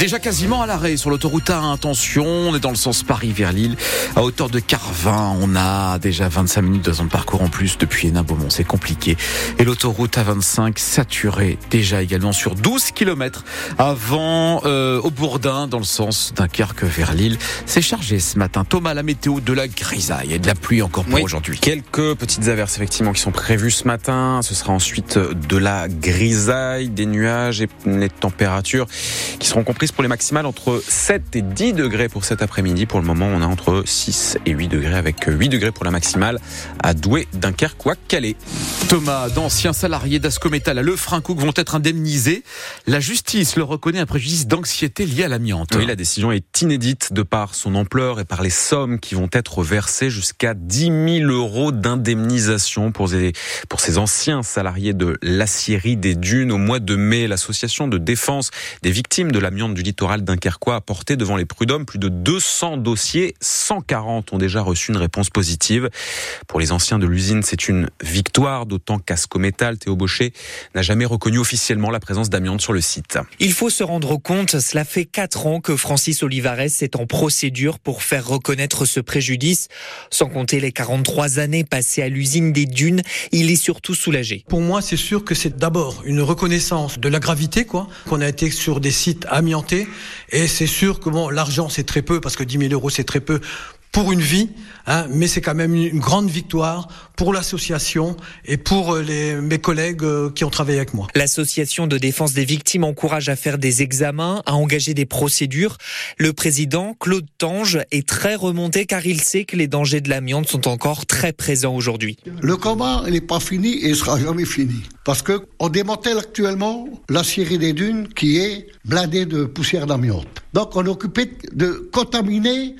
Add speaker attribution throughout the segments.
Speaker 1: Déjà quasiment à l'arrêt sur l'autoroute A. Attention, on est dans le sens Paris vers Lille. À hauteur de Carvin, on a déjà 25 minutes de zone de parcours en plus depuis Hénin-Beaumont. C'est compliqué. Et l'autoroute A25 saturée déjà également sur 12 km avant euh, au Bourdin dans le sens Dunkerque vers Lille. C'est chargé ce matin. Thomas, la météo de la grisaille et de la pluie encore pour aujourd'hui.
Speaker 2: Quelques petites averses effectivement qui sont prévues ce matin. Ce sera ensuite de la grisaille, des nuages et les températures qui seront comprises pour les maximales entre 7 et 10 degrés pour cet après-midi. Pour le moment, on a entre 6 et 8 degrés avec 8 degrés pour la maximale à Douai, Dunkerque ou à Calais.
Speaker 1: Thomas, d'anciens salariés d'Ascométal à Lefrancouc vont être indemnisés. La justice le reconnaît un préjudice d'anxiété lié à l'amiante.
Speaker 2: Oui, la décision est inédite de par son ampleur et par les sommes qui vont être versées jusqu'à 10 000 euros d'indemnisation pour, pour ces anciens salariés de l'acierie des dunes. Au mois de mai, l'association de défense des victimes de l'amiante du littoral dunkerquois a porté devant les prud'hommes plus de 200 dossiers. 140 ont déjà reçu une réponse positive. Pour les anciens de l'usine, c'est une victoire, d'autant qu'Ascométal, Théo Baucher, n'a jamais reconnu officiellement la présence d'amiante sur le site.
Speaker 3: Il faut se rendre compte, cela fait 4 ans que Francis Olivares est en procédure pour faire reconnaître ce préjudice. Sans compter les 43 années passées à l'usine des dunes, il est surtout soulagé.
Speaker 4: Pour moi, c'est sûr que c'est d'abord une reconnaissance de la gravité, quoi, qu'on a été sur des sites amiantés et c'est sûr que bon, l'argent c'est très peu parce que 10 000 euros c'est très peu pour une vie, hein, mais c'est quand même une grande victoire pour l'association et pour euh, les, mes collègues euh, qui ont travaillé avec moi.
Speaker 3: L'association de défense des victimes encourage à faire des examens, à engager des procédures. Le président, Claude Tange, est très remonté car il sait que les dangers de l'amiante sont encore très présents aujourd'hui.
Speaker 5: Le combat n'est pas fini et ne sera jamais fini. Parce que on démantèle actuellement la scierie des dunes qui est blindée de poussière d'amiante. Donc on est occupé de contaminer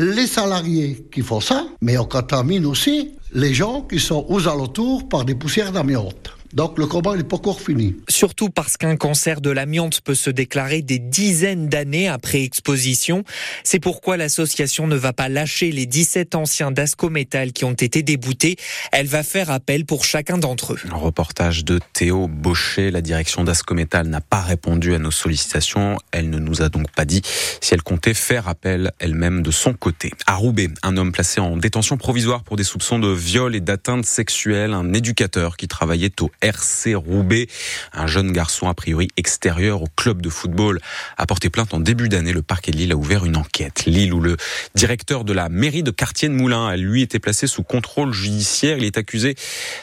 Speaker 5: les salariés qui font ça, mais on contamine aussi les gens qui sont aux alentours par des poussières d'amiante. Donc le combat n'est pas encore fini.
Speaker 3: Surtout parce qu'un cancer de l'amiante peut se déclarer des dizaines d'années après exposition. C'est pourquoi l'association ne va pas lâcher les 17 anciens d'Ascométal qui ont été déboutés. Elle va faire appel pour chacun d'entre eux.
Speaker 2: Un reportage de Théo Baucher. La direction d'Ascométal n'a pas répondu à nos sollicitations. Elle ne nous a donc pas dit si elle comptait faire appel elle-même de son côté. À Roubaix, un homme placé en détention provisoire pour des soupçons de viol et d'atteinte sexuelle, un éducateur qui travaillait au RC Roubaix. Un jeune garçon, a priori extérieur au club de football, a porté plainte en début d'année. Le parquet de Lille a ouvert une enquête. Lille, où le directeur de la mairie de Quartier de Moulins a lui été placé sous contrôle judiciaire. Il est accusé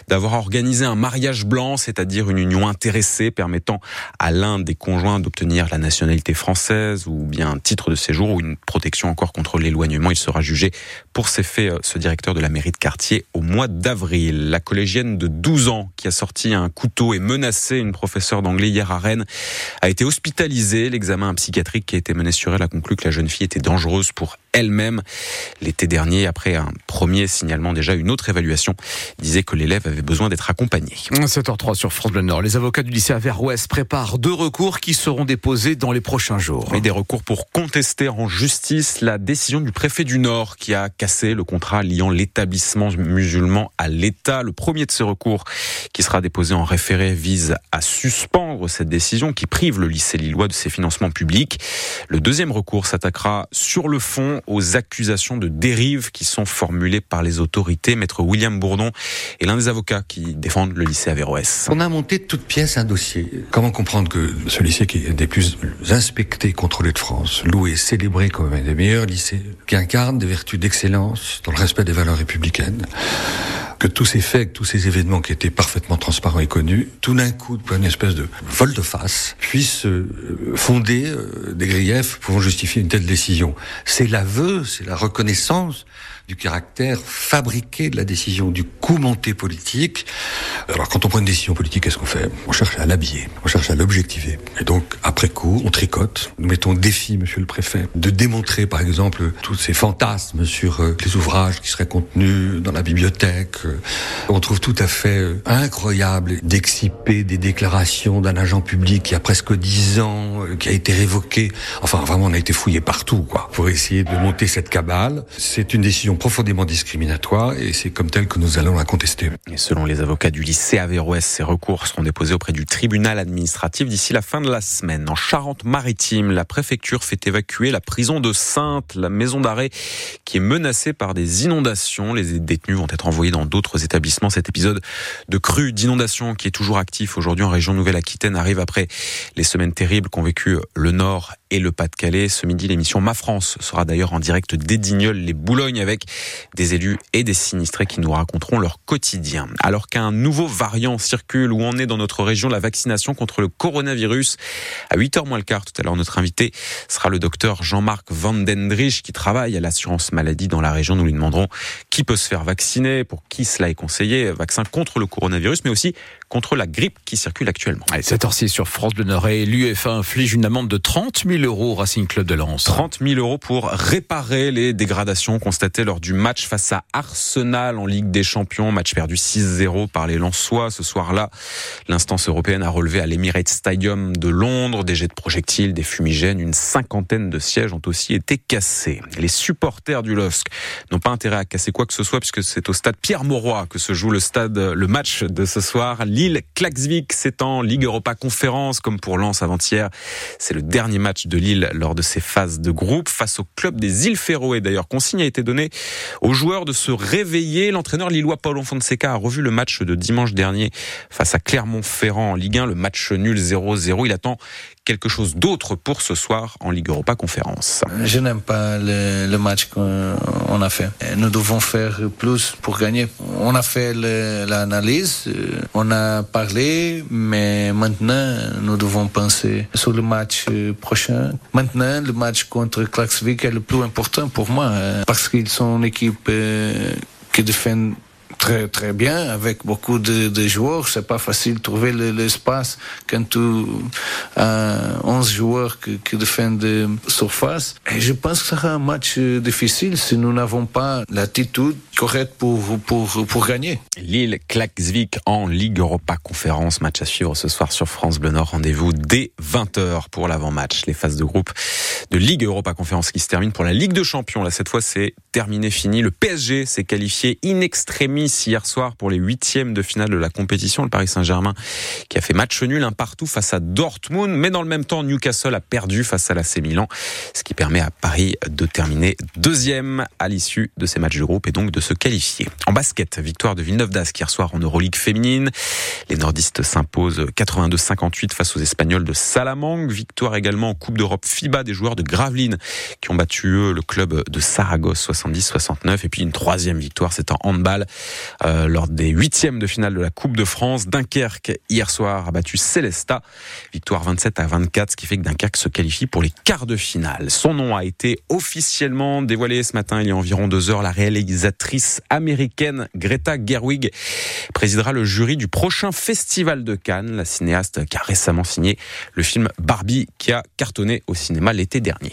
Speaker 2: d'avoir organisé un mariage blanc, c'est-à-dire une union intéressée permettant à l'un des conjoints d'obtenir la nationalité française ou bien un titre de séjour ou une protection encore contre l'éloignement. Il sera jugé pour ces faits, euh, ce directeur de la mairie de quartier, au mois d'avril. La collégienne de 12 ans qui a sorti un couteau et menacé une professeure d'anglais hier à Rennes a été hospitalisée. L'examen psychiatrique qui a été mené sur elle a conclu que la jeune fille était dangereuse pour elle-même. L'été dernier, après un premier signalement, déjà une autre évaluation disait que l'élève avait besoin d'être accompagné.
Speaker 1: 7h03 sur France Bleu Nord. Les avocats du lycée Averroès préparent deux recours qui seront déposés dans les prochains jours.
Speaker 2: Et des recours pour contester en justice la décision du préfet du Nord qui a cassé le contrat liant l'établissement musulman à l'État. Le premier de ces recours qui sera déposé en référé vise à suspendre cette décision qui prive le lycée lillois de ses financements publics. Le deuxième recours s'attaquera sur le fond aux accusations de dérive qui sont formulées par les autorités. Maître William Bourdon est l'un des avocats qui défendent le lycée Averroès.
Speaker 6: On a monté de toutes pièces un dossier. Comment comprendre que ce lycée qui est des plus inspectés, contrôlés de France, loué, célébré comme un des meilleurs lycées, qui incarne des vertus d'excellence dans le respect des valeurs républicaines, que tous ces faits, tous ces événements qui étaient parfaitement transparents et connus, tout d'un coup, pour une espèce de vol de face, puissent euh, fonder euh, des griefs pouvant justifier une telle décision. C'est c'est la reconnaissance du caractère fabriqué de la décision, du coup monté politique. Alors quand on prend une décision politique, qu'est-ce qu'on fait? On cherche à l'habiller, on cherche à l'objectiver. Et donc, après coup, on tricote. Nous mettons défi, monsieur le préfet, de démontrer, par exemple, tous ces fantasmes sur euh, les ouvrages qui seraient contenus dans la bibliothèque. Euh, on trouve tout à fait euh, incroyable d'exciper des déclarations d'un agent public qui a presque dix ans, qui a été révoqué. Enfin, vraiment, on a été fouillé partout, quoi, pour essayer de monter cette cabale. C'est une décision profondément discriminatoire et c'est comme tel que nous allons la contester.
Speaker 2: Selon les avocats du lycée Averroès, ces recours seront déposés auprès du tribunal administratif d'ici la fin de la semaine. En Charente-Maritime, la préfecture fait évacuer la prison de Sainte, la maison d'arrêt qui est menacée par des inondations. Les détenus vont être envoyés dans d'autres établissements. Cet épisode de crue, d'inondation qui est toujours actif aujourd'hui en région Nouvelle-Aquitaine arrive après les semaines terribles qu'ont vécu le Nord et le Pas-de-Calais. Ce midi, l'émission Ma France sera d'ailleurs en direct des les Boulognes, avec des élus et des sinistrés qui nous raconteront leur quotidien. Alors qu'un nouveau variant circule, où on est dans notre région la vaccination contre le coronavirus? À 8h moins le quart, tout à l'heure, notre invité sera le docteur Jean-Marc Vandendrich, qui travaille à l'assurance maladie dans la région. Nous lui demanderons qui peut se faire vacciner, pour qui cela est conseillé, vaccin contre le coronavirus, mais aussi contre la grippe qui circule actuellement.
Speaker 1: Allez, cette heure-ci sur France Bleu Nord et l'UEFA inflige une amende de 30 000 euros au Racing Club de Lens.
Speaker 2: 30 000 euros pour réparer les dégradations constatées lors du match face à Arsenal en Ligue des Champions, match perdu 6-0 par les Lensois ce soir-là. L'instance européenne a relevé à l'Emirates Stadium de Londres des jets de projectiles, des fumigènes, une cinquantaine de sièges ont aussi été cassés. Les supporters du LOSC n'ont pas intérêt à casser quoi que ce soit puisque c'est au stade Pierre Mauroy que se joue le stade, le match de ce soir. Lille Klaxvik en Ligue Europa Conférence comme pour Lens avant-hier. C'est le dernier match de Lille lors de ces phases de groupe face au club des îles Féroé. D'ailleurs, consigne a été donnée aux joueurs de se réveiller. L'entraîneur lillois Paulo Fonseca a revu le match de dimanche dernier face à Clermont-Ferrand en Ligue 1, le match nul 0-0. Il attend quelque chose d'autre pour ce soir en Ligue Europa Conférence.
Speaker 7: Je n'aime pas le, match qu'on a fait. Nous devons faire plus pour gagner. On a fait l'analyse, euh, on a parlé, mais maintenant nous devons penser sur le match prochain. Maintenant, le match contre Klaxvik est le plus important pour moi euh, parce qu'ils sont une équipe euh, qui défend très très bien avec beaucoup de, de joueurs. C'est pas facile de trouver l'espace quand tu as 11 joueurs qui, qui défendent surface. Et je pense que ça sera un match difficile si nous n'avons pas l'attitude correcte pour, pour, pour gagner.
Speaker 2: Lille Klaxvik en Ligue Europa Conférence. Match à suivre ce soir sur France Bleu Nord. Rendez-vous dès 20h pour l'avant-match. Les phases de groupe de Ligue Europa Conférence qui se terminent pour la Ligue de Champions. Là, cette fois, c'est terminé, fini. Le PSG s'est qualifié in extremis hier soir pour les huitièmes de finale de la compétition. Le Paris Saint-Germain qui a fait match nul un partout face à Dortmund, mais dans le même temps, Newcastle a perdu face à l'AC Milan, ce qui permet à Paris de terminer deuxième à l'issue de ces matchs de groupe et donc de se qualifier. En basket, victoire de Villeneuve d'Ascq hier soir en Euroleague féminine. Les nordistes s'imposent 82-58 face aux Espagnols de Salamanque. Victoire également en Coupe d'Europe FIBA des joueurs de Gravelines qui ont battu eux le club de Saragosse 70-69 et puis une troisième victoire, c'est en handball euh, lors des huitièmes de finale de la Coupe de France. Dunkerque, hier soir, a battu Célesta. Victoire 27 à 24, ce qui fait que Dunkerque se qualifie pour les quarts de finale. Son nom a été officiellement dévoilé ce matin, il y a environ deux heures. La réalisatrice américaine Greta Gerwig présidera le jury du prochain festival de Cannes. La cinéaste qui a récemment signé le film Barbie qui a cartonné au cinéma l'été dernier.